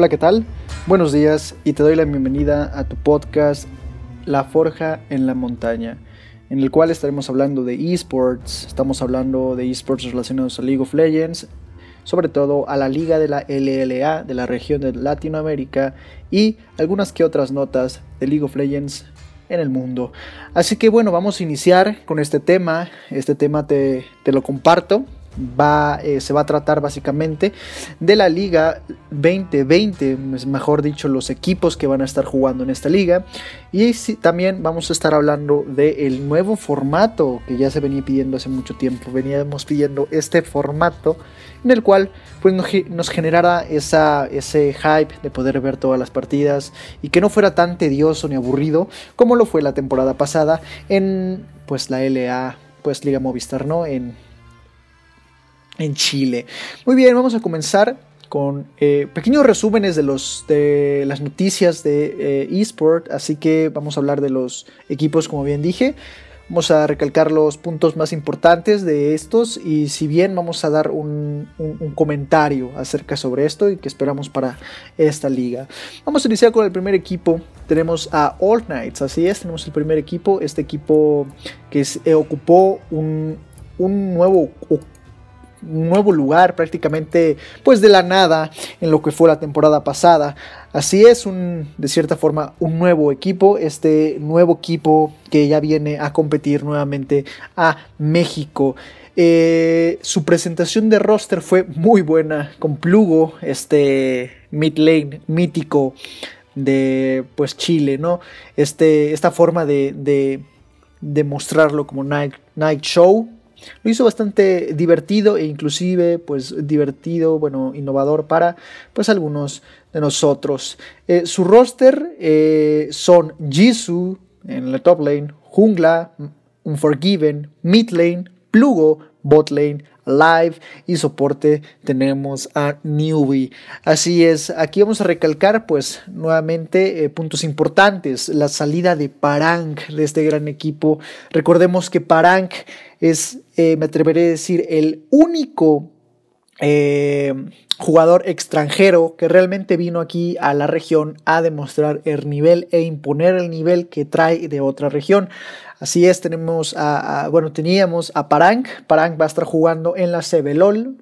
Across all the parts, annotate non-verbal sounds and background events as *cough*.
Hola, ¿qué tal? Buenos días y te doy la bienvenida a tu podcast La Forja en la Montaña, en el cual estaremos hablando de esports, estamos hablando de esports relacionados a League of Legends, sobre todo a la liga de la LLA de la región de Latinoamérica y algunas que otras notas de League of Legends en el mundo. Así que bueno, vamos a iniciar con este tema, este tema te, te lo comparto va, eh, se va a tratar básicamente de la liga 2020, mejor dicho, los equipos que van a estar jugando en esta liga. Y también vamos a estar hablando del nuevo formato que ya se venía pidiendo hace mucho tiempo. Veníamos pidiendo este formato en el cual pues, nos generara esa, ese hype de poder ver todas las partidas y que no fuera tan tedioso ni aburrido como lo fue la temporada pasada en pues la LA, pues Liga Movistar, ¿no? En en Chile. Muy bien, vamos a comenzar con eh, pequeños resúmenes de, los, de las noticias de eh, eSport, así que vamos a hablar de los equipos como bien dije. Vamos a recalcar los puntos más importantes de estos y si bien vamos a dar un, comentario acerca sobre esto y que esperamos para esta liga. Vamos a iniciar con el primer equipo. Tenemos a All Knights, así es, tenemos el primer equipo. Este equipo que eh, ocupó un, un nuevo un nuevo lugar prácticamente pues de la nada en lo que fue la temporada pasada. Así es, un, de cierta forma, un nuevo equipo, este nuevo equipo que ya viene a competir nuevamente a México. Eh, su presentación de roster fue muy buena con Plugo, este mid lane mítico de pues Chile, ¿no? Este, esta forma de, de, de mostrarlo como Night, Night Show, lo hizo bastante divertido e inclusive pues divertido, bueno, innovador para pues algunos de nosotros. Eh, su roster eh, son Jisoo en la top lane, Jungla, Unforgiven, Mid lane, Plugo, Bot lane, Live y soporte tenemos a Newbie. Así es, aquí vamos a recalcar pues nuevamente eh, puntos importantes, la salida de Parang de este gran equipo. Recordemos que Parang es, eh, me atreveré a decir, el único eh, jugador extranjero que realmente vino aquí a la región a demostrar el nivel e imponer el nivel que trae de otra región. Así es, tenemos a, bueno, teníamos a Parang. Parang va a estar jugando en la CBLOL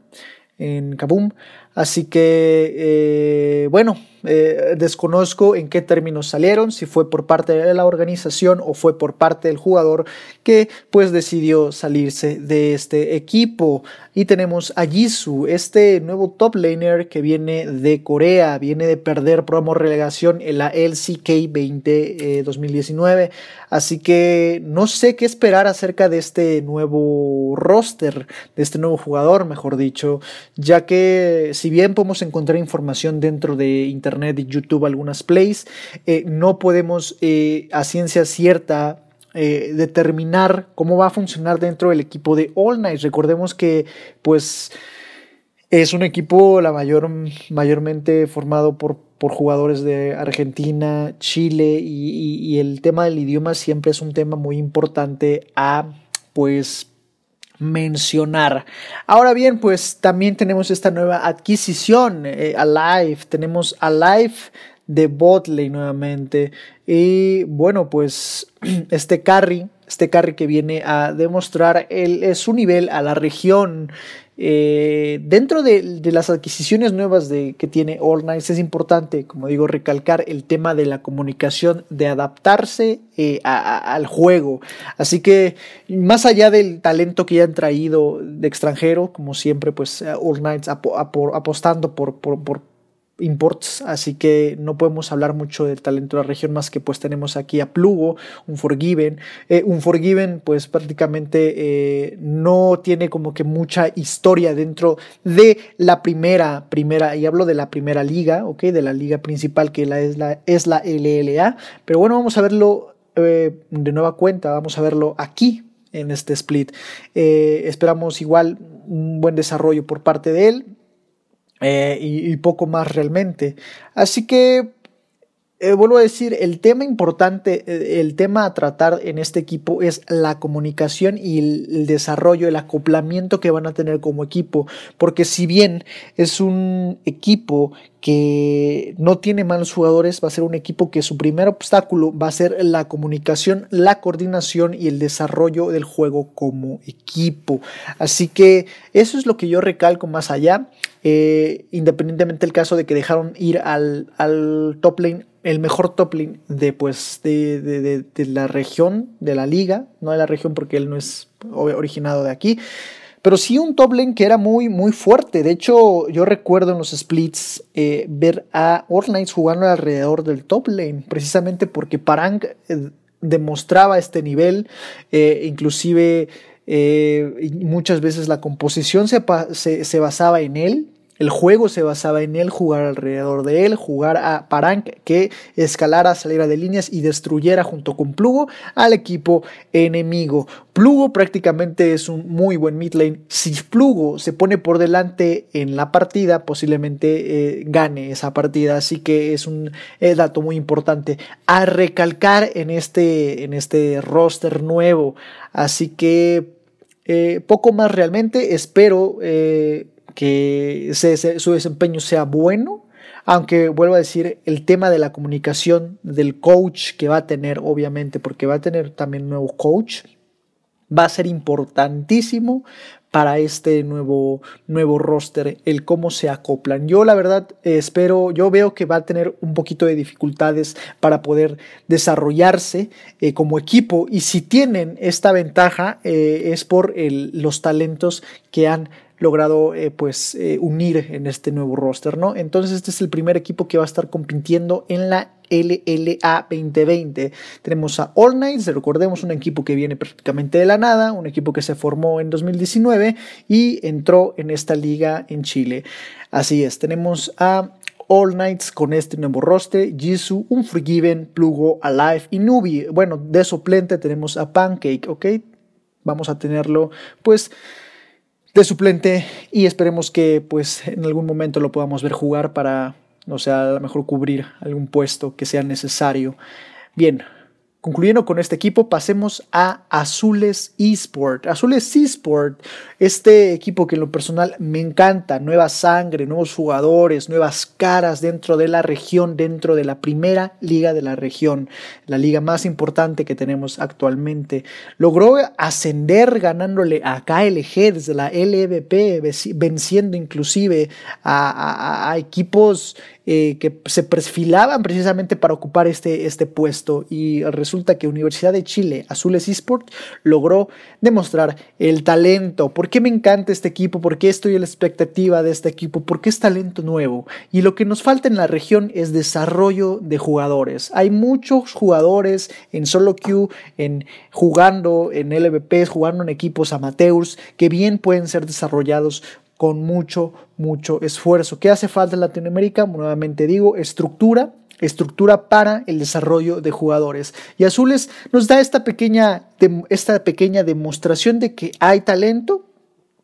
en Kabum. Así que, eh, bueno, eh, desconozco en qué términos salieron, si fue por parte de la organización o fue por parte del jugador que pues decidió salirse de este equipo. Y tenemos a Jisoo, este nuevo top laner que viene de Corea, viene de perder promo relegación en la LCK 20 2019. Así que no sé qué esperar acerca de este nuevo roster, de este nuevo jugador, mejor dicho, ya que si bien podemos encontrar información dentro de internet y YouTube, algunas plays, eh, no podemos eh, a ciencia cierta eh, determinar cómo va a funcionar dentro del equipo de All Night. Recordemos que, pues, es un equipo la mayor, mayormente formado por, por jugadores de Argentina, Chile y, y, el tema del idioma siempre es un tema muy importante a, pues, mencionar. Ahora bien, pues también tenemos esta nueva adquisición, eh, Alive, tenemos Alive de Botley nuevamente. Y bueno, pues *clears throat* este carry, este carry que viene a demostrar el, su nivel a la región eh, dentro de, las adquisiciones nuevas de, que tiene All Nights es importante, como digo, recalcar el tema de la comunicación, de adaptarse eh, al juego. Así que más allá del talento que ya han traído de extranjero, como siempre, pues All Nights apostando por imports, así que no podemos hablar mucho del talento de la región más que pues tenemos aquí a Plugo, un Forgiven, eh, un Forgiven pues prácticamente eh, no tiene como que mucha historia dentro de la primera, primera, y hablo de la primera liga, ok, de la liga principal que la, es, la, es la LLA, pero bueno, vamos a verlo eh, de nueva cuenta, vamos a verlo aquí en este split. esperamos igual un buen desarrollo por parte de él. Eh, y, poco más realmente. Así que, eh, vuelvo a decir, el tema importante, eh, el tema a tratar en este equipo es la comunicación y el, desarrollo, el acoplamiento que van a tener como equipo, porque si bien es un equipo que no tiene malos jugadores, va a ser un equipo que su primer obstáculo va a ser la comunicación, la coordinación y el desarrollo del juego como equipo. Así que eso es lo que yo recalco más allá, eh, independientemente del caso de que dejaron ir al, top lane el mejor top lane de, pues, de, la región, de la liga, no de la región porque él no es originado de aquí, pero sí un top lane que era muy, muy fuerte. De hecho, yo recuerdo en los splits eh, ver a Knights jugando alrededor del top lane, precisamente porque Parang eh, demostraba este nivel, inclusive muchas veces la composición se, se basaba en él, el juego se basaba en él, jugar alrededor de él, jugar a Parang que escalara, saliera de líneas y destruyera junto con Plugo al equipo enemigo. Plugo prácticamente es un muy buen mid lane. Si Plugo se pone por delante en la partida, posiblemente eh, gane esa partida. Así que es un eh, dato muy importante a recalcar en este, en este roster nuevo. Así que eh, poco más realmente. Espero que su desempeño sea bueno, aunque vuelvo a decir, el tema de la comunicación del coach que va a tener, obviamente, porque va a tener también un nuevo coach, va a ser importantísimo para este nuevo, nuevo roster, el cómo se acoplan. Yo la verdad espero, yo veo que va a tener un poquito de dificultades para poder desarrollarse eh, como equipo y si tienen esta ventaja eh, es por los talentos que han logrado eh, pues eh, unir en este nuevo roster, ¿no? Entonces este es el primer equipo que va a estar compitiendo en la LLA 2020. Tenemos a All Knights, recordemos un equipo que viene prácticamente de la nada, un equipo que se formó en 2019 y entró en esta liga en Chile. Así es, tenemos a All Knights con este nuevo roster, Jisoo, Unforgiven, Plugo, Alive y Nubi. Bueno, de suplente tenemos a Pancake, ¿ok? Vamos a tenerlo pues de suplente y esperemos que pues en algún momento lo podamos ver jugar para, no sé, a lo mejor cubrir algún puesto que sea necesario. Bien, Concluyendo con este equipo, pasemos a Azules Esport. Azules Esport, este equipo que en lo personal me encanta, nueva sangre, nuevos jugadores, nuevas caras dentro de la región, dentro de la primera liga de la región, la liga más importante que tenemos actualmente. Logró ascender ganándole a KLG desde la LVP, venciendo inclusive a, a equipos eh, que se perfilaban precisamente para ocupar este, este puesto y resulta que Universidad de Chile, Azules Esport, logró demostrar el talento. ¿Por qué me encanta este equipo? ¿Por qué estoy en la expectativa de este equipo? Porque es talento nuevo y lo que nos falta en la región es desarrollo de jugadores. Hay muchos jugadores en solo queue, en jugando en LVPs, jugando en equipos amateurs que bien pueden ser desarrollados con mucho, mucho esfuerzo. ¿Qué hace falta en Latinoamérica? Nuevamente digo, estructura, estructura para el desarrollo de jugadores. Y Azules nos da esta pequeña, esta pequeña demostración de que hay talento,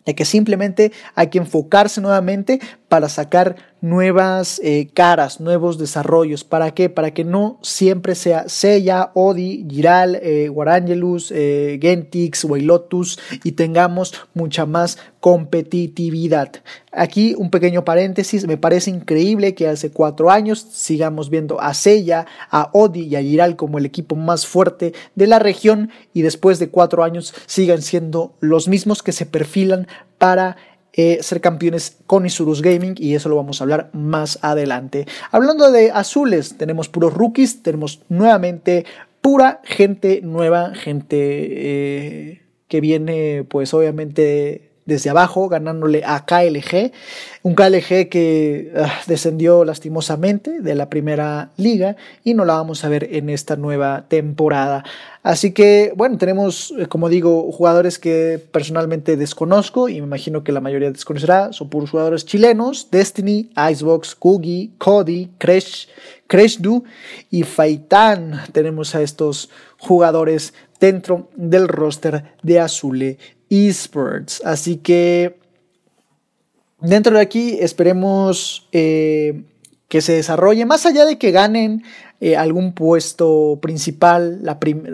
de que simplemente hay que enfocarse nuevamente para sacar nuevas eh, caras, nuevos desarrollos. ¿Para qué? Para que no siempre sea Seiya, Odi, Giral, eh, Guarangelus, eh, Gentix, Wailotus y tengamos mucha más competitividad. Aquí un pequeño paréntesis, me parece increíble que hace cuatro años sigamos viendo a Seiya, a Odi y a Giral como el equipo más fuerte de la región y después de cuatro años sigan siendo los mismos que se perfilan para eh, ser campeones con Isurus Gaming y eso lo vamos a hablar más adelante. Hablando de azules, tenemos puros rookies, tenemos nuevamente pura gente nueva, gente eh, que viene pues obviamente desde abajo, ganándole a KLG, un KLG que ah, descendió lastimosamente de la primera liga y no la vamos a ver en esta nueva temporada. Así que, bueno, tenemos, eh, como digo, jugadores que personalmente desconozco y me imagino que la mayoría desconocerá. Son puros jugadores chilenos: Destiny, Icebox, Kugi, Cody, Crash, Crashdu y Faitan. Tenemos a estos jugadores dentro del roster de Azule esports. Así que dentro de aquí esperemos eh, que se desarrolle, más allá de que ganen eh, algún puesto principal,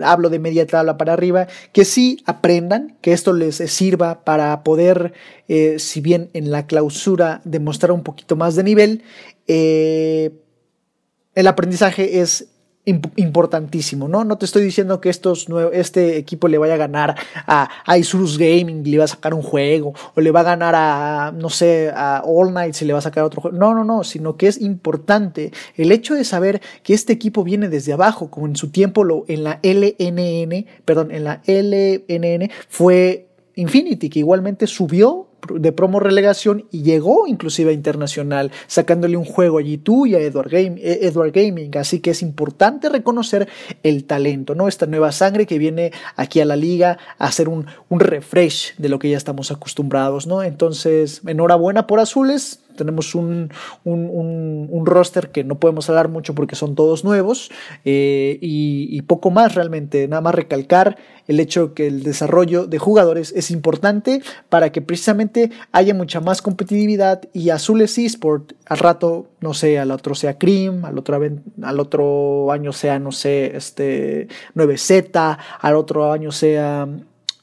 hablo de media tabla para arriba, que sí aprendan, que esto les sirva para poder, eh, si bien en la clausura demostrar un poquito más de nivel, el aprendizaje es importantísimo, ¿no? No te estoy diciendo que estos este equipo le vaya a ganar a, a Isurus Gaming, le va a sacar un juego, o le va a ganar a, no sé, a All Night, se le va a sacar otro juego. No, no, no, sino que es importante el hecho de saber que este equipo viene desde abajo, como en su tiempo lo, en la LNN, perdón, en la LNN fue Infinity, que igualmente subió de promo relegación y llegó inclusive a internacional, sacándole un juego allí tú y a Edward, eh, Edward Gaming. Así que es importante reconocer el talento, ¿no? Esta nueva sangre que viene aquí a la liga a hacer un, un refresh de lo que ya estamos acostumbrados, ¿no? Entonces, enhorabuena por Azules, tenemos un, un, roster que no podemos hablar mucho porque son todos nuevos eh, y, poco más realmente. Nada más recalcar el hecho que el desarrollo de jugadores es importante para que precisamente haya mucha más competitividad y Azules Esport al rato, no sé, al otro sea Cream, al otro, al otro año sea, no sé, este 9Z, al otro año sea,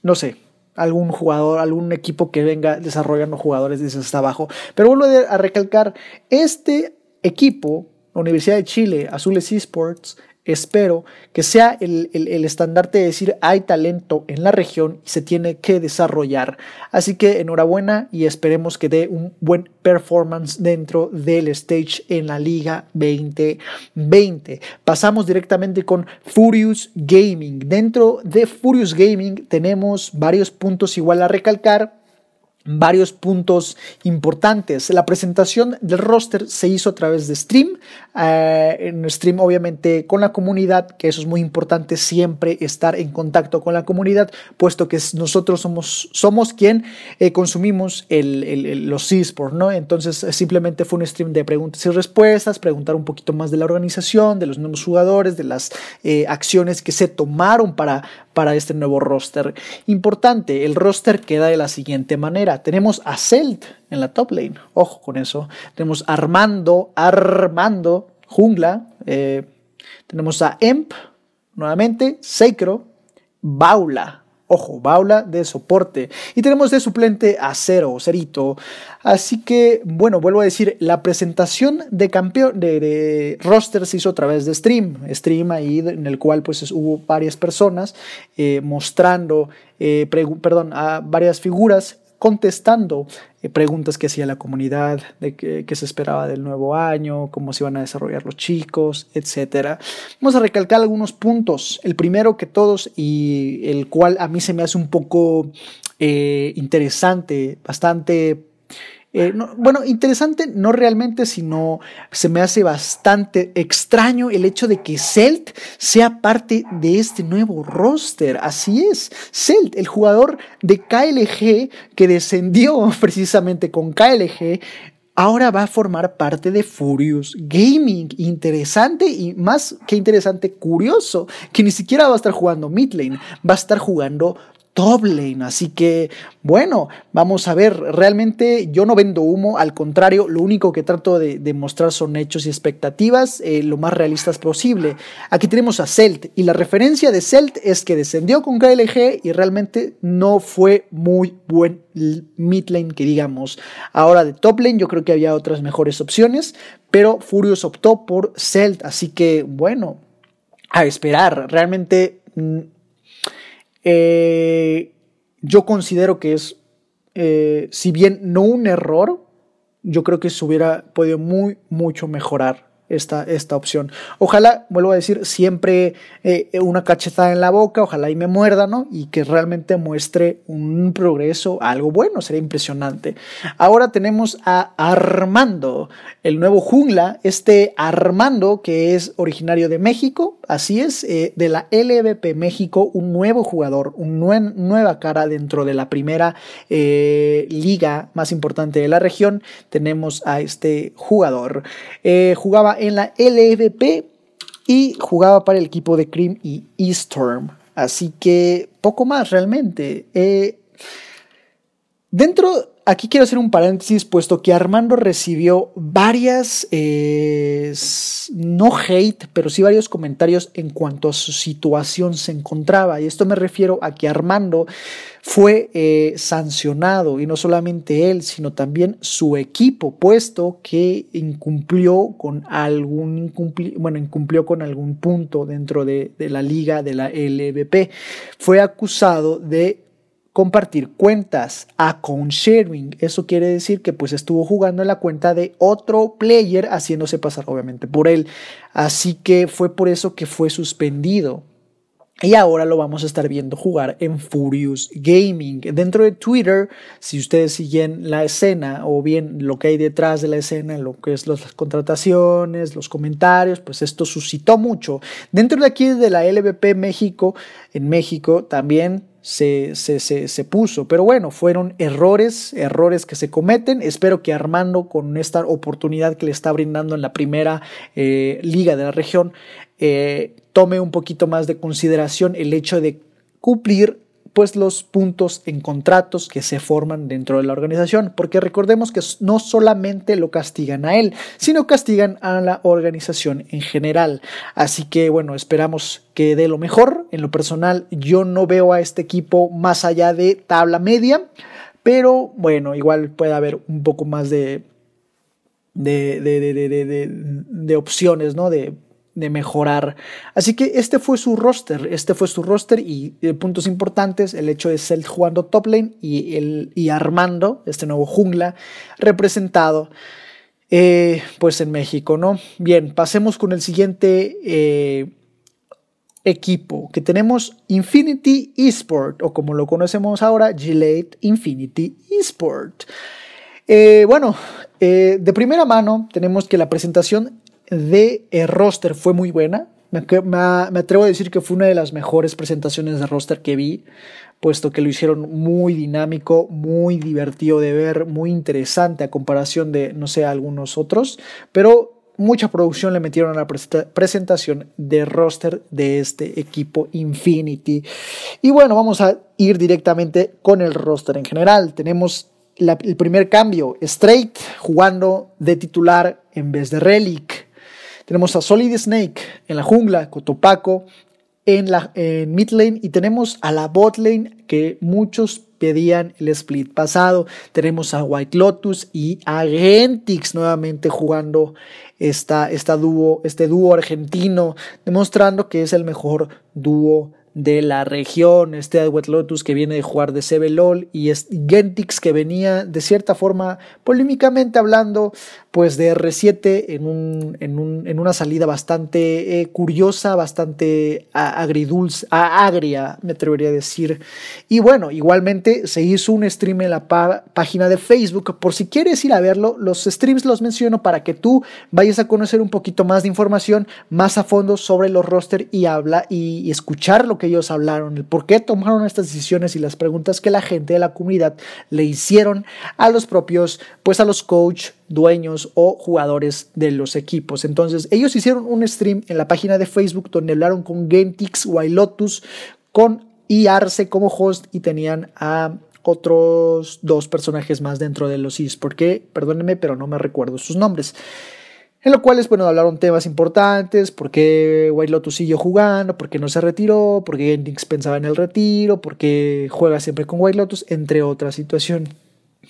no sé, algún jugador, algún equipo que venga desarrollando jugadores desde hasta abajo. Pero vuelvo a recalcar, este equipo, la Universidad de Chile, Azules Esports, espero que sea el, estandarte de decir hay talento en la región y se tiene que desarrollar. Así que enhorabuena y esperemos que dé un buen performance dentro del stage en la Liga 2020. Pasamos directamente con Furious Gaming. Dentro de Furious Gaming tenemos varios puntos igual a recalcar varios puntos importantes. La presentación del roster se hizo a través de stream, eh, en stream obviamente con la comunidad, que eso es muy importante siempre estar en contacto con la comunidad, puesto que nosotros somos, somos quien eh, consumimos el, los esports, ¿no? Entonces simplemente fue un stream de preguntas y respuestas, preguntar un poquito más de la organización, de los nuevos jugadores, de las eh, acciones que se tomaron para, para este nuevo roster. Importante, el roster queda de la siguiente manera tenemos a Celt en la top lane. Ojo con eso. Tenemos a Armando, Armando, Jungla. Eh, tenemos a Emp, nuevamente, Seikro, Baula, Ojo, Baula de soporte. Y tenemos de suplente a Cero, Cerito. Así que, bueno, vuelvo a decir, la presentación de campeón de, roster se hizo a través de stream. Stream ahí en el cual pues hubo varias personas eh, mostrando, eh, perdón, a varias figuras contestando eh, preguntas que hacía la comunidad, de qué, se esperaba del nuevo año, cómo se iban a desarrollar los chicos, etc. Vamos a recalcar algunos puntos. El primero que todos y el cual a mí se me hace un poco eh, interesante, bastante eh, bueno, interesante no realmente, sino se me hace bastante extraño el hecho de que Celt sea parte de este nuevo roster. Así es, Celt, el jugador de KLG que descendió *laughs* precisamente con KLG, ahora va a formar parte de Furious Gaming. Interesante y más que interesante, curioso, que ni siquiera va a estar jugando mid lane, va a estar jugando top lane. Así que, bueno, vamos a ver. Realmente yo no vendo humo, al contrario, lo único que trato de, mostrar son hechos y expectativas eh, lo más realistas posible. Aquí tenemos a Celt y la referencia de Celt es que descendió con KLG y realmente no fue muy buen mid lane que digamos. Ahora de top lane yo creo que había otras mejores opciones, pero Furious optó por Celt, así que bueno, a esperar. Realmente mm, eh, yo considero que es, eh, si bien no un error, yo creo que se hubiera podido muy, mucho mejorar esta, esta opción. Ojalá, vuelvo a decir, siempre eh, una cachetada en la boca, ojalá y me muerda, ¿no? Y que realmente muestre un progreso, algo bueno, sería impresionante. Ahora tenemos a Armando, el nuevo jungla, este Armando que es originario de México, así es, eh, de la LVP México, un nuevo jugador, una nueva cara dentro de la primera eh, liga más importante de la región. Tenemos a este jugador. jugaba en la LVP y jugaba para el equipo de Cream y Eastorm. Así que poco más realmente. Eh, dentro aquí quiero hacer un paréntesis, puesto que Armando recibió varias, eh, no hate, pero sí varios comentarios en cuanto a su situación se encontraba. Y esto me refiero a que Armando fue eh, sancionado, y no solamente él, sino también su equipo, puesto que incumplió con algún, bueno, incumplió con algún punto dentro de, la liga de la LVP. Fue acusado de compartir cuentas, account sharing. Eso quiere decir que pues estuvo jugando en la cuenta de otro player haciéndose pasar obviamente por él. Así que fue por eso que fue suspendido. Y ahora lo vamos a estar viendo jugar en Furious Gaming. Dentro de Twitter, si ustedes siguen la escena o bien lo que hay detrás de la escena, lo que es las contrataciones, los comentarios, pues esto suscitó mucho. Dentro de aquí de la LVP México, en México también se, se, se, puso. Pero bueno, fueron errores, errores que se cometen. Espero que Armando, con esta oportunidad que le está brindando en la primera eh, liga de la región, eh, tome un poquito más de consideración el hecho de cumplir pues los puntos en contratos que se forman dentro de la organización, porque recordemos que no solamente lo castigan a él, sino castigan a la organización en general. Así que bueno, esperamos que dé lo mejor. En lo personal, yo no veo a este equipo más allá de tabla media, pero bueno, igual puede haber un poco más de de, de, de, de opciones, ¿no? De de mejorar. Así que este fue su roster, este fue su roster y eh, puntos importantes, el hecho de ser jugando top lane y, el, y Armando, este nuevo jungla, representado eh, pues en México, ¿no? Bien, pasemos con el siguiente eh, equipo, que tenemos Infinity Esport, o como lo conocemos ahora, Gillette Infinity Esport. bueno, de primera mano tenemos que la presentación de eh, roster fue muy buena. Me, atrevo a decir que fue una de las mejores presentaciones de roster que vi, puesto que lo hicieron muy dinámico, muy divertido de ver, muy interesante a comparación de, no sé, algunos otros, pero mucha producción le metieron a la presentación de roster de este equipo Infinity. Y bueno, vamos a ir directamente con el roster en general. Tenemos el primer cambio, Straight jugando de titular en vez de Relic. Tenemos a Solid Snake en la jungla, Cotopaco en la en mid lane y tenemos a la bot lane que muchos pedían el split pasado. Tenemos a White Lotus y a Gentix nuevamente jugando esta, esta dúo, este dúo argentino, demostrando que es el mejor dúo de la región, este White Lotus que viene de jugar de CBLOL y Gentix que venía de cierta forma polémicamente hablando pues de R7 en, un, en, un, en una salida bastante eh, curiosa, bastante agridulce, agria me atrevería a decir. Y bueno, igualmente se hizo un stream en la página de Facebook, por si quieres ir a verlo, los streams los menciono para que tú vayas a conocer un poquito más de información más a fondo sobre los roster y habla y escuchar lo que ellos hablaron, el por qué tomaron estas decisiones y las preguntas que la gente de la comunidad le hicieron a los propios, pues a los coach, dueños o jugadores de los equipos. Entonces, ellos hicieron un stream en la página de Facebook donde hablaron con Gentix, Lotus con Arce como host y tenían a otros dos personajes más dentro de los esports, porque, perdónenme, pero no me recuerdo sus nombres. En lo cual, bueno, hablaron temas importantes, por qué White Lotus siguió jugando, por qué no se retiró, por qué Gentix pensaba en el retiro, por qué juega siempre con White Lotus, entre otras situaciones.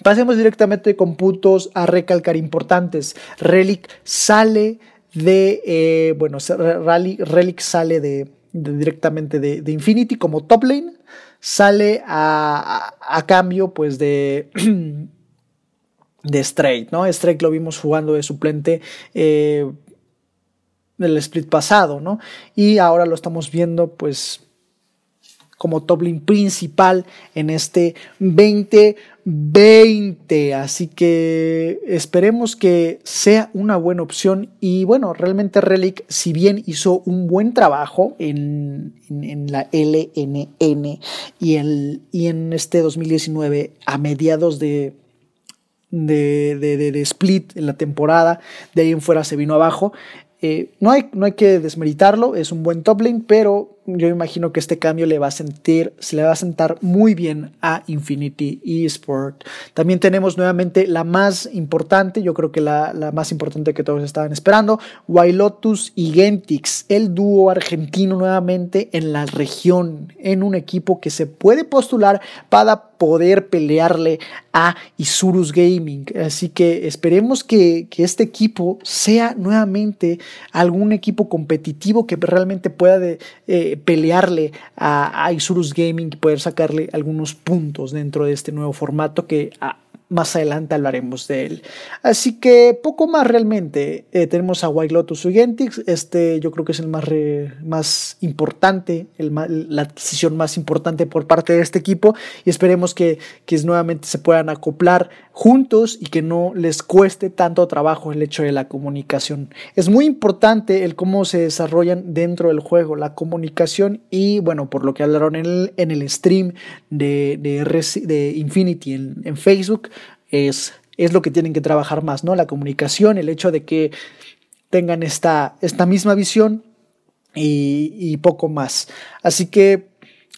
Pasemos directamente con puntos a recalcar importantes. Relic sale de, eh, bueno, Relic sale de, directamente de, Infinity como top lane, sale a, cambio pues de... *clears throat* de Straight, ¿no? Straight lo vimos jugando de suplente eh, del split pasado, ¿no? Y ahora lo estamos viendo pues como top lane principal en este 2020. Así que esperemos que sea una buena opción. Y bueno, realmente Relic, si bien hizo un buen trabajo en, la LNN y, el, y en este 2019 a mediados de de, de, split en la temporada, de ahí en fuera se vino abajo. Eh, no, hay, no hay que desmeritarlo, es un buen top lane, pero yo imagino que este cambio le va a sentir, se le va a sentar muy bien a Infinity Esport. También tenemos nuevamente la más importante, yo creo que la, la más importante que todos estaban esperando, Wailotus y Gentix, el dúo argentino nuevamente en la región, en un equipo que se puede postular para poder pelearle a Isurus Gaming. Así que esperemos que, este equipo sea nuevamente algún equipo competitivo que realmente pueda eh, pelearle a, a, Isurus Gaming y poder sacarle algunos puntos dentro de este nuevo formato que más adelante hablaremos de él. Así que poco más realmente. Eh, tenemos a White Lotus Ugentix. Este yo creo que es el más, más importante, el la adquisición más importante por parte de este equipo. Y esperemos que, que nuevamente se puedan acoplar juntos y que no les cueste tanto trabajo el hecho de la comunicación. Es muy importante el cómo se desarrollan dentro del juego, la comunicación y bueno, por lo que hablaron en el, en el stream de, de, de Infinity en, en Facebook es, es lo que tienen que trabajar más, ¿no? La comunicación, el hecho de que tengan esta, esta misma visión y, poco más. Así que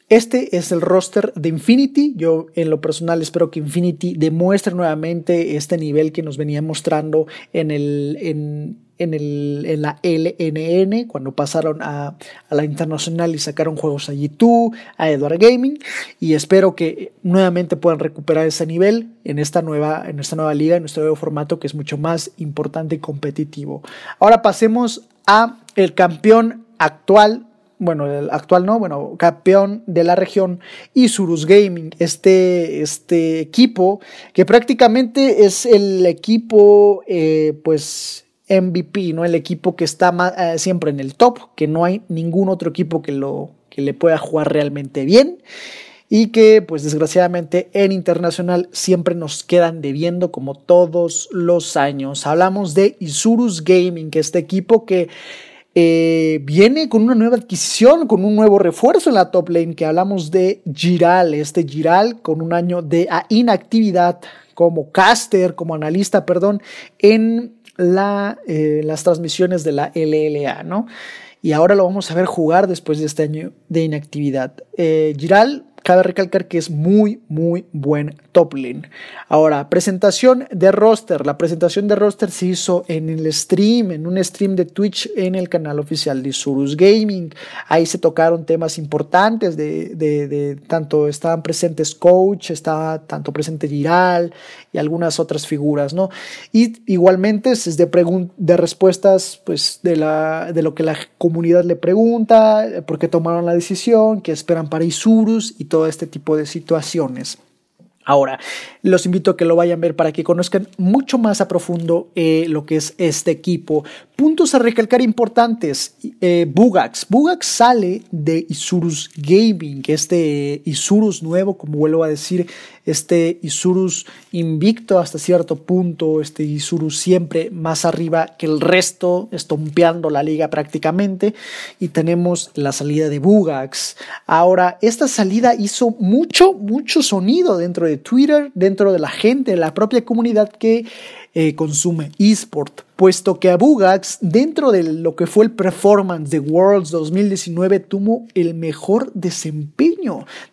este es el roster de Infinity. Yo en lo personal espero que Infinity demuestre nuevamente este nivel que nos venía mostrando en, el, en, en, el, en la LNN cuando pasaron a, a, la internacional y sacaron juegos a G2, a Edward Gaming. Y espero que nuevamente puedan recuperar ese nivel en esta nueva, en esta nueva liga, en nuestro nuevo formato que es mucho más importante y competitivo. Ahora pasemos a el campeón actual bueno, el actual no, bueno, campeón de la región, Isurus Gaming, este, este equipo que prácticamente es el equipo, eh, pues, MVP, ¿no? El equipo que está eh, siempre en el top, que no hay ningún otro equipo que, lo, que le pueda jugar realmente bien y que pues desgraciadamente en internacional siempre nos quedan debiendo como todos los años. Hablamos de Isurus Gaming, que este equipo que eh, viene con una nueva adquisición, con un nuevo refuerzo en la top lane, que hablamos de Giral, este Giral con un año de inactividad como caster, como analista, perdón, en eh, las transmisiones de la LLA, ¿no? Y ahora lo vamos a ver jugar después de este año de inactividad. Eh, Giral Cabe recalcar que es muy, muy buen top lane. Ahora, presentación de roster. La presentación de roster se hizo en el stream, en un stream de Twitch en el canal oficial de Surus Gaming. Ahí se tocaron temas importantes de, de, tanto estaban presentes Coach, estaba tanto presente Giral y algunas otras figuras, ¿no? Y igualmente es de, de respuestas, pues, de, la, de lo que la comunidad le pregunta, por qué tomaron la decisión, qué esperan para Isurus y todo este tipo de situaciones. Ahora, los invito a que lo vayan a ver para que conozcan mucho más a profundo eh, lo que es este equipo. Puntos a recalcar importantes. Eh, Bugax. Bugax sale de Isurus Gaming, este Isurus nuevo, como vuelvo a decir, este Isurus invicto hasta cierto punto, este Isurus siempre más arriba que el resto, estompeando la liga prácticamente. Y tenemos la salida de Bugax. Ahora, esta salida hizo mucho, mucho sonido dentro de Twitter, dentro de la gente, de la propia comunidad que eh, consume eSport, puesto que a Bugax, dentro de lo que fue el performance de Worlds 2019, tuvo el mejor desempeño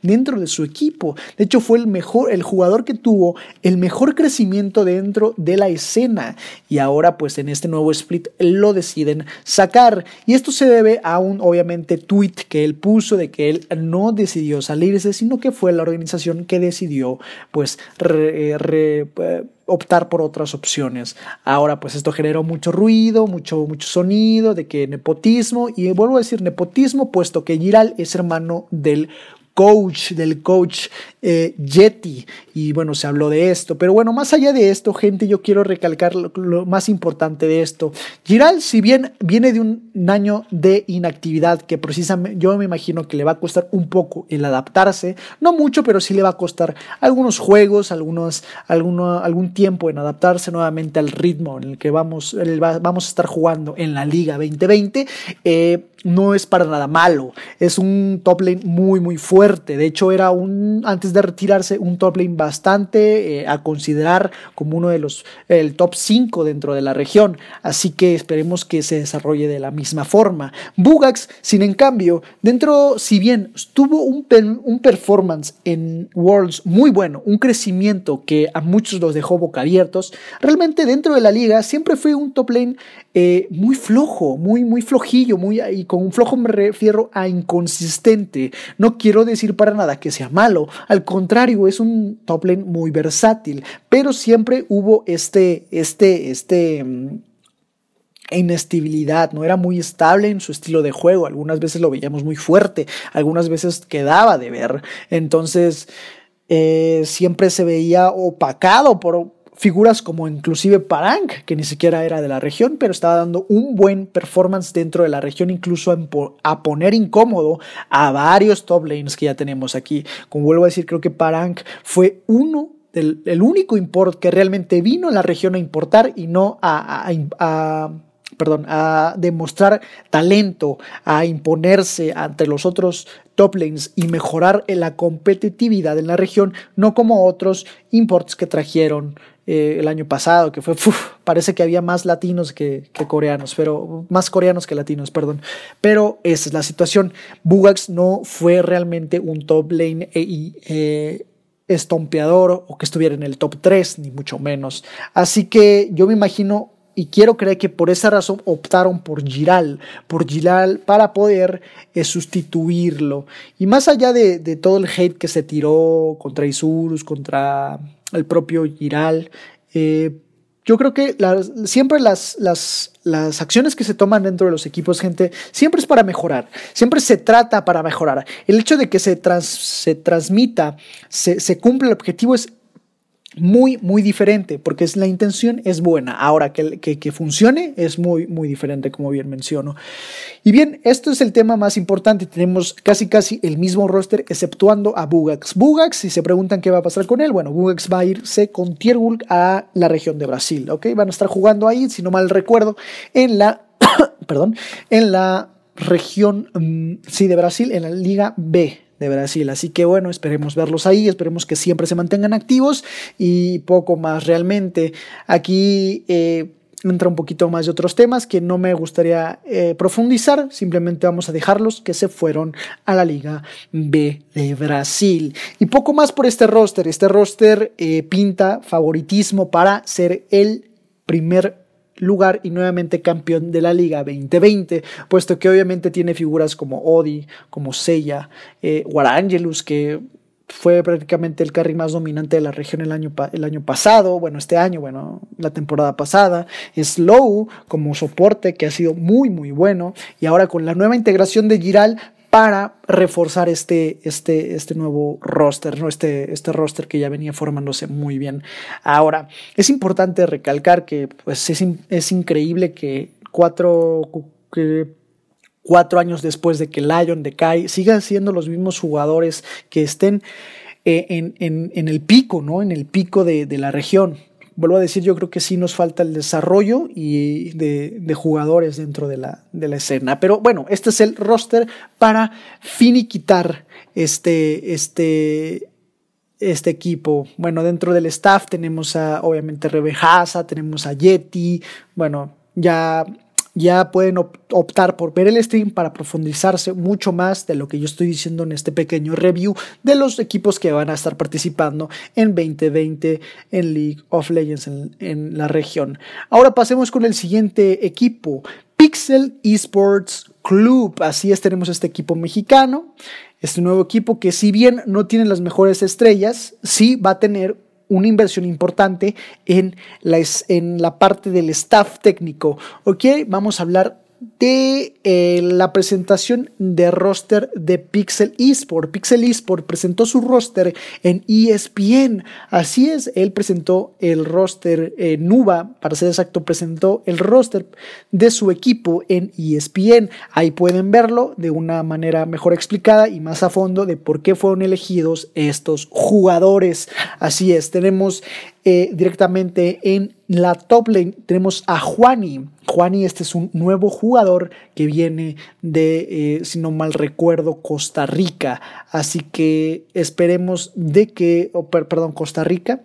dentro de su equipo. De hecho, fue el mejor, el jugador que tuvo el mejor crecimiento dentro de la escena. Y ahora, pues en este nuevo split lo deciden sacar. Y esto se debe a un, obviamente, tweet que él puso de que él no decidió salirse, sino que fue la organización que decidió, pues, re, eh, optar por otras opciones. Ahora, pues esto generó mucho ruido, mucho, mucho sonido de que nepotismo, y vuelvo a decir nepotismo, puesto que Giral es hermano del coach, del coach eh, Yeti. Y bueno, se habló de esto. Pero bueno, más allá de esto, gente, yo quiero recalcar lo, más importante de esto. Giral, si bien viene de un año de inactividad, que precisamente yo me imagino que le va a costar un poco el adaptarse, no mucho, pero sí le va a costar algunos juegos, algunos, alguno, algún tiempo en adaptarse nuevamente al ritmo en el que vamos, vamos a estar jugando en la Liga 2020. Eh, no es para nada malo, es un top lane muy, muy fuerte. De hecho, era un, antes de retirarse, un top lane bastante eh, a considerar como uno de los, el top 5 dentro de la región. Así que esperemos que se desarrolle de la misma forma. Bugax, sin en cambio, dentro, si bien tuvo un, un performance en Worlds muy bueno, un crecimiento que a muchos los dejó boca abiertos, realmente dentro de la liga siempre fue un top lane eh, muy flojo, muy, muy flojillo, muy, y con un flojo me refiero a inconsistente. No quiero decir para nada que sea malo, al contrario, es un top lane muy versátil, pero siempre hubo este, este, este mm, inestabilidad, no era muy estable en su estilo de juego, algunas veces lo veíamos muy fuerte, algunas veces quedaba de ver, entonces eh, siempre se veía opacado por, figuras como inclusive Parang, que ni siquiera era de la región, pero estaba dando un buen performance dentro de la región, incluso a, poner incómodo a varios top lanes que ya tenemos aquí. Como vuelvo a decir, creo que Parang fue uno del, el único import que realmente vino a la región a importar y no a, a perdón, a demostrar talento, a imponerse ante los otros top lanes y mejorar la competitividad en la región, no como otros imports que trajeron eh, el año pasado, que fue, parece que había más latinos que, coreanos, pero más coreanos que latinos, perdón. Pero esa es la situación. Bugax no fue realmente un top lane e, eh, estompeador o que estuviera en el top 3, ni mucho menos. Así que yo me imagino y quiero creer que por esa razón optaron por Giral, por Giral para poder eh, sustituirlo. Y más allá de, todo el hate que se tiró contra Isurus, contra el propio Giral. Eh, yo creo que siempre las, acciones que se toman dentro de los equipos, gente, siempre es para mejorar, siempre se trata para mejorar. El hecho de que se, se transmita, se, se cumpla el objetivo es muy, muy diferente, porque la intención es buena. Ahora, que, que, funcione es muy, muy diferente, como bien menciono. Y bien, esto es el tema más importante. Tenemos casi, casi el mismo roster, exceptuando a Bugax. Bugax, si se preguntan qué va a pasar con él, bueno, Bugax va a irse con Tiergulk a la región de Brasil, ¿ok? Van a estar jugando ahí, si no mal recuerdo, en la, *coughs* perdón, en la región, mm, sí, de Brasil, en la Liga B, de Brasil. Así que bueno, esperemos verlos ahí, esperemos que siempre se mantengan activos y poco más realmente. Aquí eh, entra un poquito más de otros temas que no me gustaría eh, profundizar, simplemente vamos a dejarlos que se fueron a la Liga B de Brasil. Y poco más por este roster, este roster eh, pinta favoritismo para ser el primer lugar y nuevamente campeón de la Liga 2020, puesto que obviamente tiene figuras como Odi, como Seiya, eh, Warangelus, que fue prácticamente el carry más dominante de la región el año, el año pasado, bueno, este año, bueno, la temporada pasada, Slow como soporte que ha sido muy, muy bueno, y ahora con la nueva integración de Giral, para reforzar este, este, este nuevo roster, ¿no? este, este roster que ya venía formándose muy bien. Ahora, es importante recalcar que pues, es, es increíble que cuatro, que cuatro años después de que Lion decae, sigan siendo los mismos jugadores que estén eh, en, en, en, el pico, ¿no? En el pico de, de la región vuelvo a decir, yo creo que sí nos falta el desarrollo y de, jugadores dentro de la, escena. Pero bueno, este es el roster para finiquitar este, este, este equipo. Bueno, dentro del staff tenemos a, obviamente, Rebejaza, tenemos a Yeti, bueno, ya ya pueden optar por ver el stream para profundizarse mucho más de lo que yo estoy diciendo en este pequeño review de los equipos que van a estar participando en 2020 en League of Legends en, la región. Ahora pasemos con el siguiente equipo, Pixel Esports Club. Así es, tenemos este equipo mexicano, este nuevo equipo que si bien no tiene las mejores estrellas, sí va a tener una inversión importante en la, en la parte del staff técnico. Ok, vamos a hablar de eh, la presentación de roster de Pixel Esport. Pixel Esport presentó su roster en ESPN. Así es, él presentó el roster eh, Nuba, para ser exacto, presentó el roster de su equipo en ESPN. Ahí pueden verlo de una manera mejor explicada y más a fondo de por qué fueron elegidos estos jugadores. Así es, tenemos eh, directamente en la top lane tenemos a Juani. Juani, este es un nuevo jugador que viene de, eh, si no mal recuerdo, Costa Rica. Así que esperemos de que, perdón, Costa Rica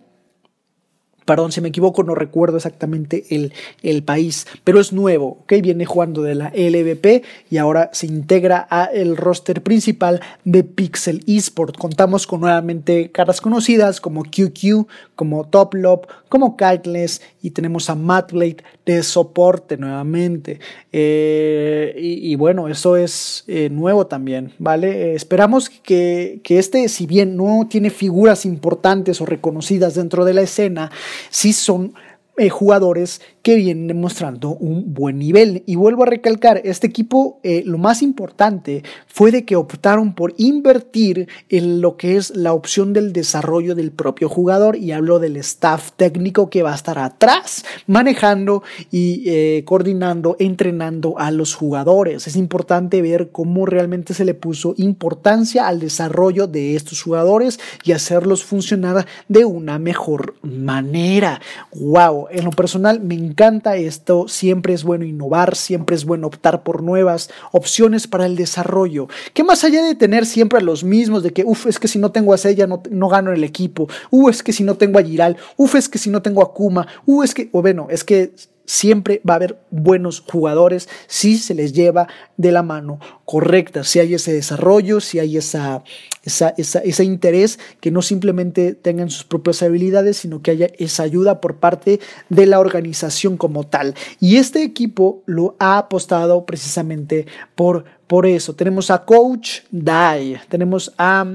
perdón, si me equivoco, no recuerdo exactamente el, el, país, pero es nuevo, ¿ok? Viene jugando de la LVP y ahora se integra a el roster principal de Pixel Esport. Contamos con nuevamente caras conocidas como QQ, como Toplop, como Kiteless y tenemos a Matblade de soporte nuevamente. Eh, y, bueno, eso es eh, nuevo también, ¿vale? Eh, esperamos que, que este, si bien no tiene figuras importantes o reconocidas dentro de la escena, sí son eh, jugadores que vienen demostrando un buen nivel. Y vuelvo a recalcar, este equipo eh, lo más importante fue de que optaron por invertir en lo que es la opción del desarrollo del propio jugador y hablo del staff técnico que va a estar atrás manejando y eh, coordinando, entrenando a los jugadores. Es importante ver cómo realmente se le puso importancia al desarrollo de estos jugadores y hacerlos funcionar de una mejor manera. ¡Wow! en lo personal me encanta esto, siempre es bueno innovar, siempre es bueno optar por nuevas opciones para el desarrollo, que más allá de tener siempre a los mismos, de que, uff, es que si no tengo a Sella no, no gano el equipo, uff, es que si no tengo a Giral, uff, es que si no tengo a Kuma, uff, es que, o bueno, es que siempre va a haber buenos jugadores si se les lleva de la mano correcta, si hay ese desarrollo, si hay esa, esa, ese interés, que no simplemente tengan sus propias habilidades, sino que haya esa ayuda por parte de la organización como tal. Y este equipo lo ha apostado precisamente por, por eso. Tenemos a Coach Dai, tenemos a,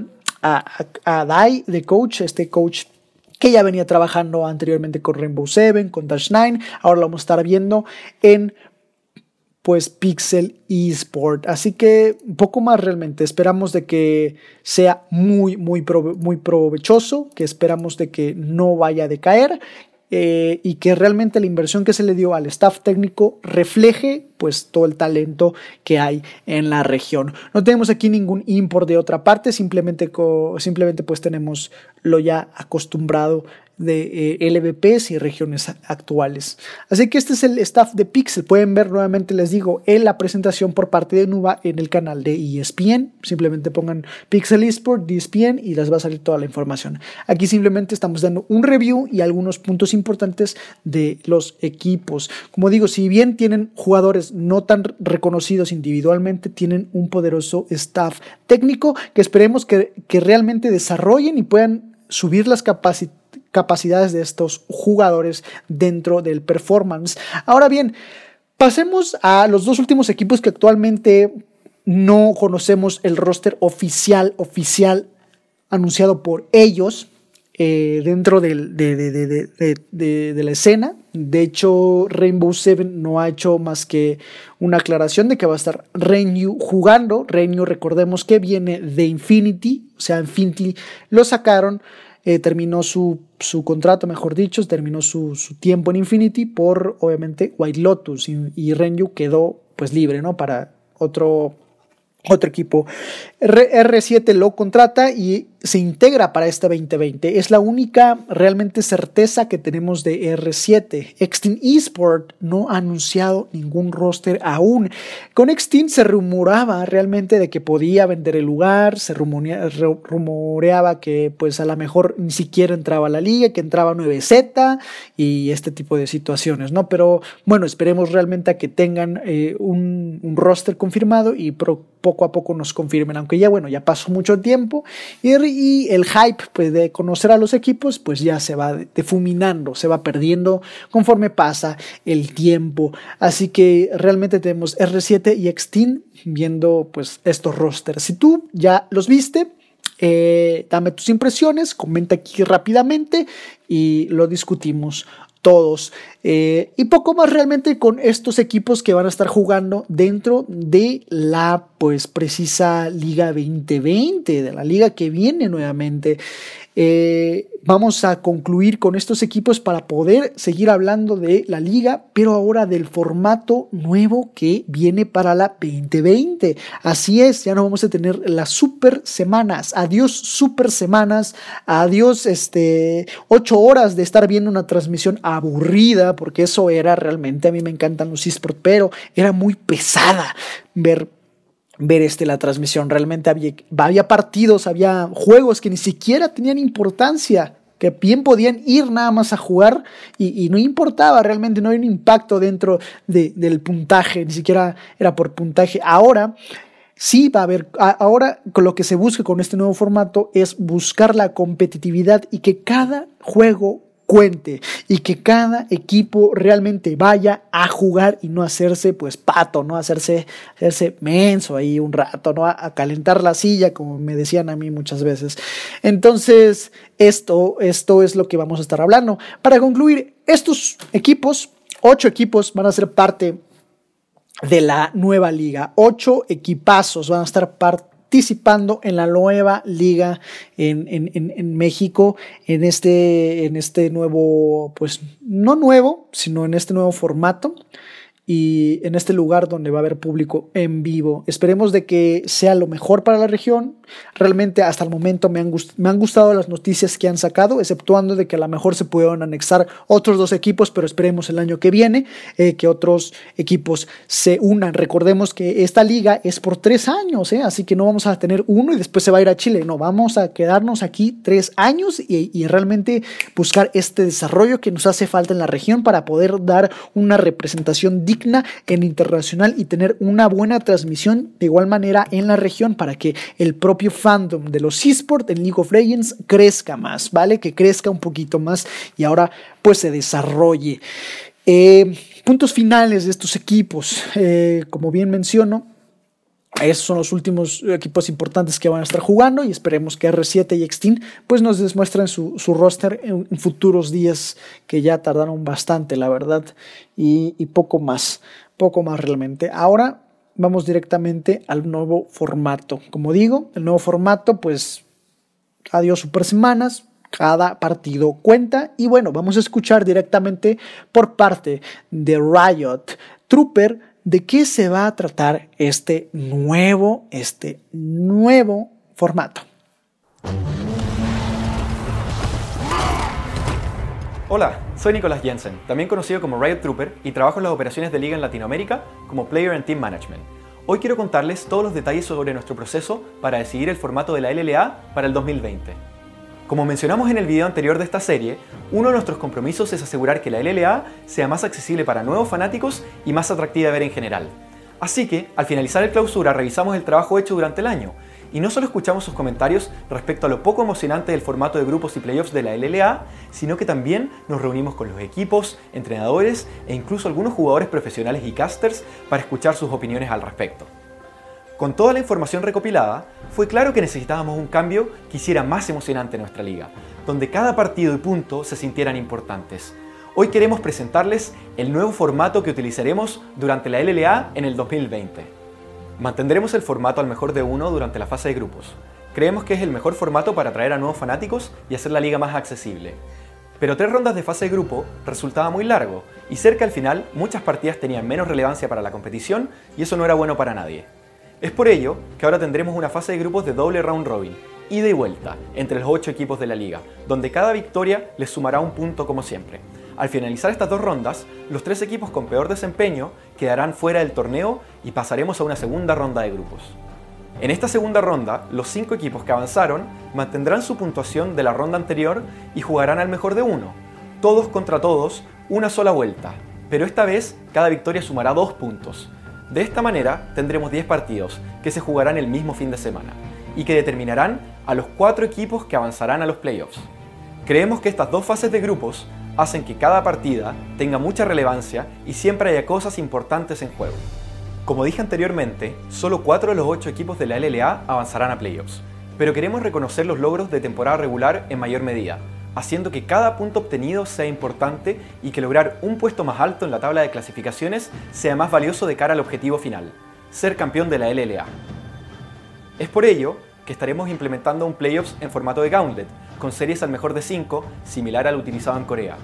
a, a Dai de Coach, este coach que ya venía trabajando anteriormente con Rainbow Seven, con Dash 9, ahora lo vamos a estar viendo en pues Pixel eSport. Así que un poco más realmente. Esperamos de que sea muy, muy, muy provechoso, que esperamos de que no vaya a decaer eh, y que realmente la inversión que se le dio al staff técnico refleje pues todo el talento que hay en la región. No tenemos aquí ningún import de otra parte, simplemente, simplemente pues tenemos lo ya acostumbrado de eh, LVPs y regiones actuales. Así que este es el staff de Pixel. Pueden ver nuevamente, les digo, en la presentación por parte de Nuba en el canal de ESPN. Simplemente pongan Pixel Esport, ESPN y les va a salir toda la información. Aquí simplemente estamos dando un review y algunos puntos importantes de los equipos. Como digo, si bien tienen jugadores no tan reconocidos individualmente, tienen un poderoso staff técnico que esperemos que, que realmente desarrollen y puedan subir las capacidades capacidades de estos jugadores dentro del performance. Ahora bien, pasemos a los dos últimos equipos que actualmente no conocemos el roster oficial, oficial anunciado por ellos. Eh, dentro de, de, la escena. De hecho, Rainbow Seven no ha hecho más que una aclaración de que va a estar Renew jugando. Renew, recordemos que viene de Infinity, o sea, Infinity lo sacaron eh, terminó su, su, contrato, mejor dicho, terminó su, su, tiempo en Infinity por, obviamente, White Lotus y, y Renyu quedó pues libre, ¿no? Para otro, otro equipo. R 7 lo contrata y se integra para este 2020. Es la única realmente certeza que tenemos de R7. Extin Esport no ha anunciado ningún roster aún. Con Extin se rumoraba realmente de que podía vender el lugar, se rumoreaba que pues a lo mejor ni siquiera entraba a la liga, que entraba 9Z y este tipo de situaciones, ¿no? Pero bueno, esperemos realmente a que tengan eh, un, un, roster confirmado y poco a poco nos confirmen, aunque ya bueno, ya pasó mucho tiempo y y el hype pues, de conocer a los equipos pues ya se va defuminando, se va perdiendo conforme pasa el tiempo. Así que realmente tenemos R7 y Xteam viendo pues estos rosters. Si tú ya los viste, eh, dame tus impresiones, comenta aquí rápidamente y lo discutimos todos. Eh, y poco más realmente con estos equipos que van a estar jugando dentro de la pues precisa Liga 2020, de la liga que viene nuevamente. Eh, vamos a concluir con estos equipos para poder seguir hablando de la liga, pero ahora del formato nuevo que viene para la 2020. Así es, ya no vamos a tener las super semanas. Adiós super semanas. Adiós este ocho horas de estar viendo una transmisión aburrida, porque eso era realmente a mí me encantan los esports, pero era muy pesada ver ver este, la transmisión. Realmente había, había partidos, había juegos que ni siquiera tenían importancia, que bien podían ir nada más a jugar y, no importaba realmente, no hay un impacto dentro del puntaje, ni siquiera era por puntaje. Ahora sí va a haber, ahora lo que se busca con este nuevo formato es buscar la competitividad y que cada juego cuente y que cada equipo realmente vaya a jugar y no hacerse pues pato, no hacerse, hacerse menso ahí un rato, no a, calentar la silla como me decían a mí muchas veces. Entonces, esto, esto es lo que vamos a estar hablando. Para concluir, estos equipos, ocho equipos van a ser parte de la nueva liga. Ocho equipazos van a estar parte participando en la nueva liga en, en, en, México, en este, en este nuevo, pues no nuevo, sino en este nuevo formato y en este lugar donde va a haber público en vivo. Esperemos de que sea lo mejor para la región. Realmente hasta el momento me han, me han gustado las noticias que han sacado, exceptuando de que a lo mejor se puedan anexar otros dos equipos, pero esperemos el año que viene eh, que otros equipos se unan. Recordemos que esta liga es por tres años, ¿eh? así que no vamos a tener uno y después se va a ir a Chile. No, vamos a quedarnos aquí tres años y, y realmente buscar este desarrollo que nos hace falta en la región para poder dar una representación digna en internacional y tener una buena transmisión de igual manera en la región para que el propio fandom de los esports en League of Legends crezca más, ¿vale? Que crezca un poquito más y ahora pues se desarrolle. Eh, puntos finales de estos equipos, eh, como bien menciono, esos son los últimos equipos importantes que van a estar jugando y esperemos que R7 y Extin pues nos demuestren su, su roster en, futuros días que ya tardaron bastante, la verdad, y, y poco más, poco más realmente. Ahora vamos directamente al nuevo formato. Como digo, el nuevo formato pues adiós super semanas, cada partido cuenta y bueno, vamos a escuchar directamente por parte de Riot Trooper de qué se va a tratar este nuevo, este nuevo formato. Hola, soy Nicolás Jensen, también conocido como Riot Trooper y trabajo en las operaciones de liga en Latinoamérica como Player and Team Management. Hoy quiero contarles todos los detalles sobre nuestro proceso para decidir el formato de la LLA para el 2020. Como mencionamos en el video anterior de esta serie, uno de nuestros compromisos es asegurar que la LLA sea más accesible para nuevos fanáticos y más atractiva de ver en general. Así que, al finalizar el clausura, revisamos el trabajo hecho durante el año, y no solo escuchamos sus comentarios respecto a lo poco emocionante del formato de grupos y playoffs de la LLA, sino que también nos reunimos con los equipos, entrenadores e incluso algunos jugadores profesionales y casters para escuchar sus opiniones al respecto. Con toda la información recopilada, fue claro que necesitábamos un cambio que hiciera más emocionante nuestra liga, donde cada partido y punto se sintieran importantes. Hoy queremos presentarles el nuevo formato que utilizaremos durante la LLA en el 2020. Mantendremos el formato al mejor de uno durante la fase de grupos. Creemos que es el mejor formato para atraer a nuevos fanáticos y hacer la liga más accesible. Pero tres rondas de fase de grupo resultaba muy largo y cerca al final muchas partidas tenían menos relevancia para la competición y eso no era bueno para nadie. Es por ello que ahora tendremos una fase de grupos de doble round robin, ida y vuelta, entre los 8 equipos de la liga, donde cada victoria les sumará un punto como siempre. Al finalizar estas dos rondas, los tres equipos con peor desempeño quedarán fuera del torneo y pasaremos a una segunda ronda de grupos. En esta segunda ronda, los cinco equipos que avanzaron mantendrán su puntuación de la ronda anterior y jugarán al mejor de uno, todos contra todos, una sola vuelta, pero esta vez cada victoria sumará dos puntos, de esta manera tendremos 10 partidos que se jugarán el mismo fin de semana y que determinarán a los 4 equipos que avanzarán a los playoffs. Creemos que estas dos fases de grupos hacen que cada partida tenga mucha relevancia y siempre haya cosas importantes en juego. Como dije anteriormente, solo 4 de los 8 equipos de la LLA avanzarán a playoffs, pero queremos reconocer los logros de temporada regular en mayor medida, haciendo que cada punto obtenido sea importante y que lograr un puesto más alto en la tabla de clasificaciones sea más valioso de cara al objetivo final. ser campeón de la LLA. Es por ello que estaremos implementando un playoffs en formato de Gauntlet, con series al mejor de 5, similar al utilizado en Corea.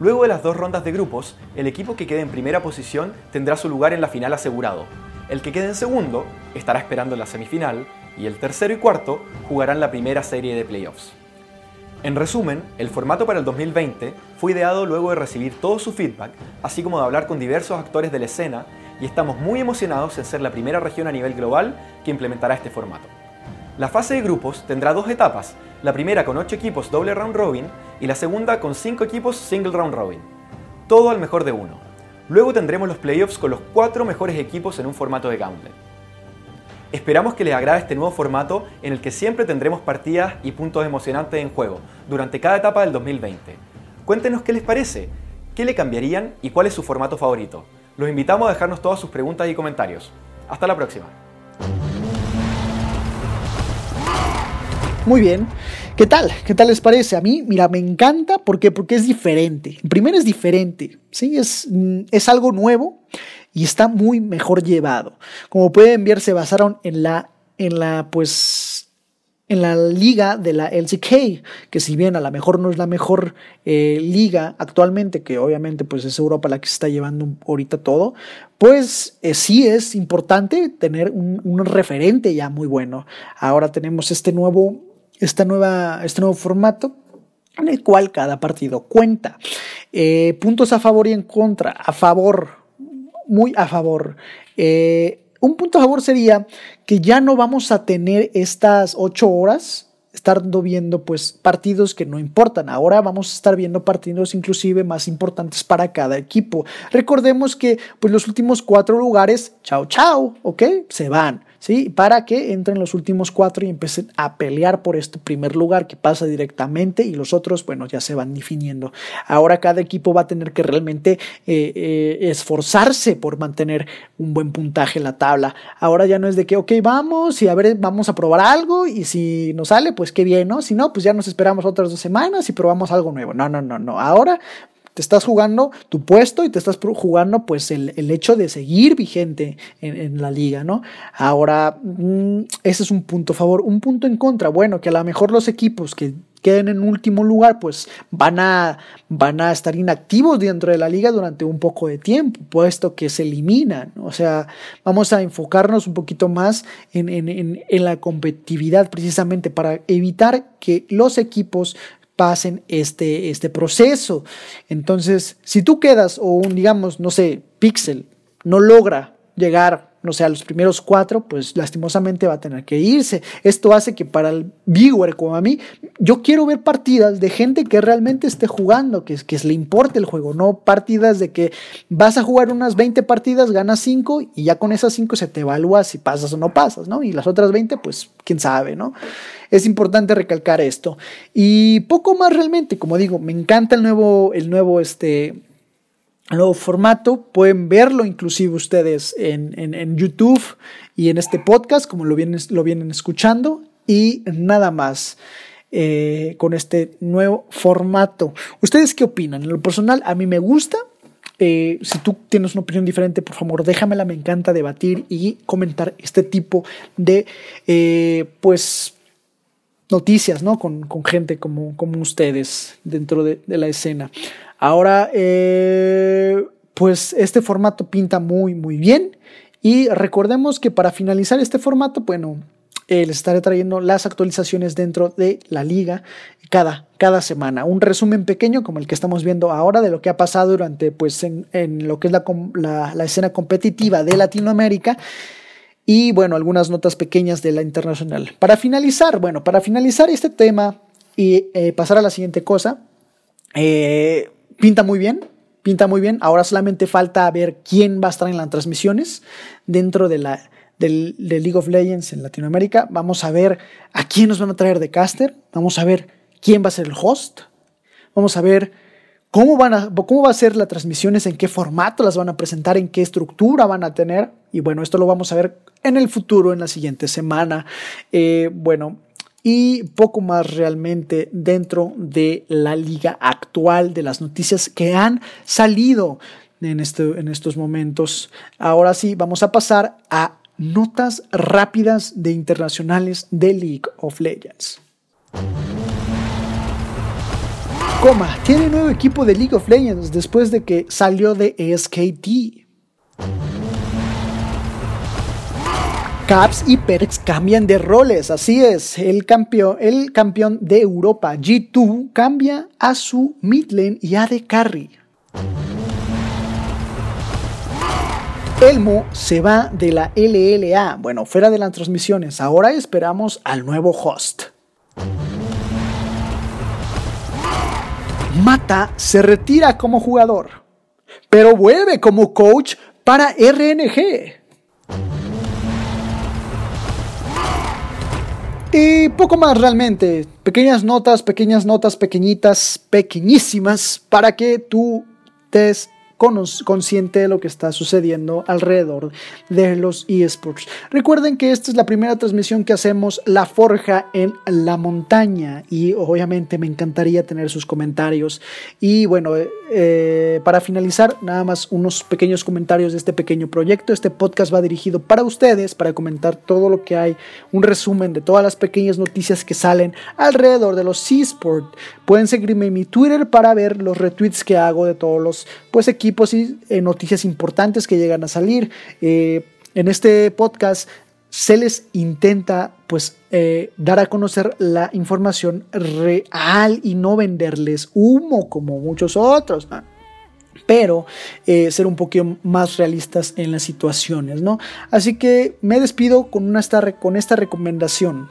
Luego de las dos rondas de grupos, el equipo que quede en primera posición tendrá su lugar en la final asegurado. El que quede en segundo estará esperando la semifinal y el tercero y cuarto jugarán la primera serie de playoffs. En resumen, el formato para el 2020 fue ideado luego de recibir todo su feedback, así como de hablar con diversos actores de la escena, y estamos muy emocionados en ser la primera región a nivel global que implementará este formato. La fase de grupos tendrá dos etapas, la primera con 8 equipos doble round robin y la segunda con 5 equipos single round robin. Todo al mejor de uno. Luego tendremos los playoffs con los 4 mejores equipos en un formato de gauntlet. Esperamos que les agrade este nuevo formato en el que siempre tendremos partidas y puntos emocionantes en juego durante cada etapa del 2020. Cuéntenos qué les parece, qué le cambiarían y cuál es su formato favorito. Los invitamos a dejarnos todas sus preguntas y comentarios. Hasta la próxima. Muy bien. ¿Qué tal? ¿Qué tal les parece? A mí, mira, me encanta. ¿Por qué? Porque es diferente. Primero es diferente. Sí, es, mm, es algo nuevo y está muy mejor llevado. Como pueden ver, se basaron en la, en la, pues, en la liga de la LCK, que si bien a lo mejor no es la mejor eh, liga actualmente, que obviamente pues es Europa la que se está llevando ahorita todo, pues eh, sí es importante tener un, referente ya muy bueno. Ahora tenemos este nuevo, nueva, este nuevo formato en el cual cada partido cuenta. Eh, puntos a favor y en contra. A favor, muy a favor. Eh, un punto a favor sería que ya no vamos a tener estas ocho horas estando viendo pues partidos que no importan. Ahora vamos a estar viendo partidos inclusive más importantes para cada equipo. Recordemos que pues los últimos cuatro lugares, chao chao, ¿ok? Se van. ¿sí? Para que entren los últimos cuatro y empiecen a pelear por este primer lugar que pasa directamente y los otros, bueno, ya se van definiendo. Ahora cada equipo va a tener que realmente eh, eh, esforzarse por mantener un buen puntaje en la tabla. Ahora ya no es de que, ok, vamos y a ver, vamos a probar algo y si nos sale, pues qué bien, ¿no? Si no, pues ya nos esperamos otras dos semanas y probamos algo nuevo. No, no, no, no. Ahora te estás jugando tu puesto y te estás jugando pues el, el hecho de seguir vigente en, la liga, ¿no? Ahora, mmm, ese es un punto a favor. Un punto en contra, bueno, que a lo mejor los equipos que queden en último lugar, pues van a, van a estar inactivos dentro de la liga durante un poco de tiempo, puesto que se eliminan. O sea, vamos a enfocarnos un poquito más en, en, en, en la competitividad precisamente para evitar que los equipos pasen este, este proceso. Entonces, si tú quedas o un, digamos, no sé, Pixel no logra llegar no sé, a los primeros cuatro, pues lastimosamente va a tener que irse. Esto hace que para el viewer como a mí, yo quiero ver partidas de gente que realmente esté jugando, que, que le importe el juego, no partidas de que vas a jugar unas 20 partidas, ganas 5 y ya con esas 5 se te evalúa si pasas o no pasas, ¿no? Y las otras 20, pues quién sabe, ¿no? Es importante recalcar esto. Y poco más realmente, como digo, me encanta el nuevo, el nuevo, este, nuevo formato. Pueden verlo inclusive ustedes en, en, YouTube y en este podcast, como lo vienen, lo vienen escuchando. Y nada más eh, con este nuevo formato. ¿Ustedes qué opinan? En lo personal, a mí me gusta. Eh, si tú tienes una opinión diferente, por favor, déjamela. Me encanta debatir y comentar este tipo de, eh, pues, noticias, ¿no? Con, con gente como, como, ustedes dentro de, de la escena. Ahora, eh, pues este formato pinta muy, muy bien. Y recordemos que para finalizar este formato, bueno, eh, les estaré trayendo las actualizaciones dentro de la liga cada, cada semana. Un resumen pequeño como el que estamos viendo ahora de lo que ha pasado durante, pues, en, lo que es la, la, la escena competitiva de Latinoamérica y bueno, algunas notas pequeñas de la internacional. Para finalizar, bueno, para finalizar este tema y eh, pasar a la siguiente cosa, eh, pinta muy bien, pinta muy bien. Ahora solamente falta ver quién va a estar en las transmisiones dentro de la del, del, League of Legends en Latinoamérica. Vamos a ver a quién nos van a traer de caster. Vamos a ver quién va a ser el host. Vamos a ver cómo, van a, cómo va a ser las transmisiones, en qué formato las van a presentar, en qué estructura van a tener. Y bueno, esto lo vamos a ver en el futuro, en la siguiente semana. Eh, bueno, y poco más realmente dentro de la liga actual, de las noticias que han salido en, este, en estos momentos. Ahora sí, vamos a pasar a notas rápidas de internacionales de League of Legends. Coma, tiene nuevo equipo de League of Legends después de que salió de SKT. Caps y Perks cambian de roles, así es, el campeón, el campeón de Europa, G2, cambia a su mid lane y de carry. Elmo se va de la LLA, bueno, fuera de las transmisiones, ahora esperamos al nuevo host. Mata se retira como jugador, pero vuelve como coach para RNG. Y poco más realmente. Pequeñas notas, pequeñas notas, pequeñitas, pequeñísimas, para que tú te consciente de lo que está sucediendo alrededor de los eSports. Recuerden que esta es la primera transmisión que hacemos La Forja en la montaña y obviamente me encantaría tener sus comentarios. Y bueno, eh, para finalizar, nada más unos pequeños comentarios de este pequeño proyecto. Este podcast va dirigido para ustedes, para comentar todo lo que hay, un resumen de todas las pequeñas noticias que salen alrededor de los eSports. Pueden seguirme en mi Twitter para ver los retweets que hago de todos los pues, equipos eh, noticias importantes que llegan a salir. Eh, en este podcast se les intenta pues eh, dar a conocer la información real y no venderles humo como muchos otros. pero ser un poquito más realistas en las situaciones, ¿no? Así que me despido con, una, con esta recomendación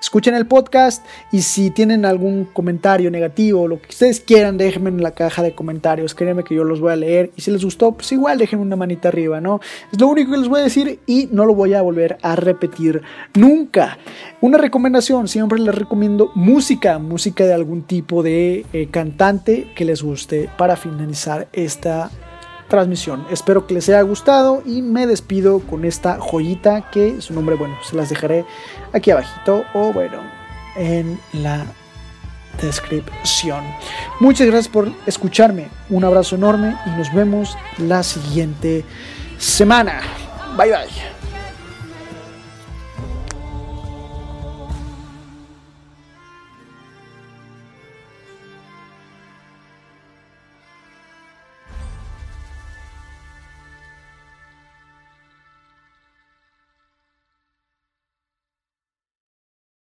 escuchen el podcast y si tienen algún comentario negativo, lo que ustedes quieran, déjenme en la caja de comentarios. Créanme que yo los voy a leer y si les gustó, pues igual déjenme una manita arriba, ¿no? Es lo único que les voy a decir y no lo voy a volver a repetir nunca. Una recomendación, siempre les recomiendo música, música de algún tipo de eh, cantante que les guste para finalizar esta transmisión. Espero que les haya gustado y me despido con esta joyita que su nombre, bueno, se las dejaré aquí abajito o bueno, en la descripción. Muchas gracias por escucharme. Un abrazo enorme y nos vemos la siguiente semana. Bye bye.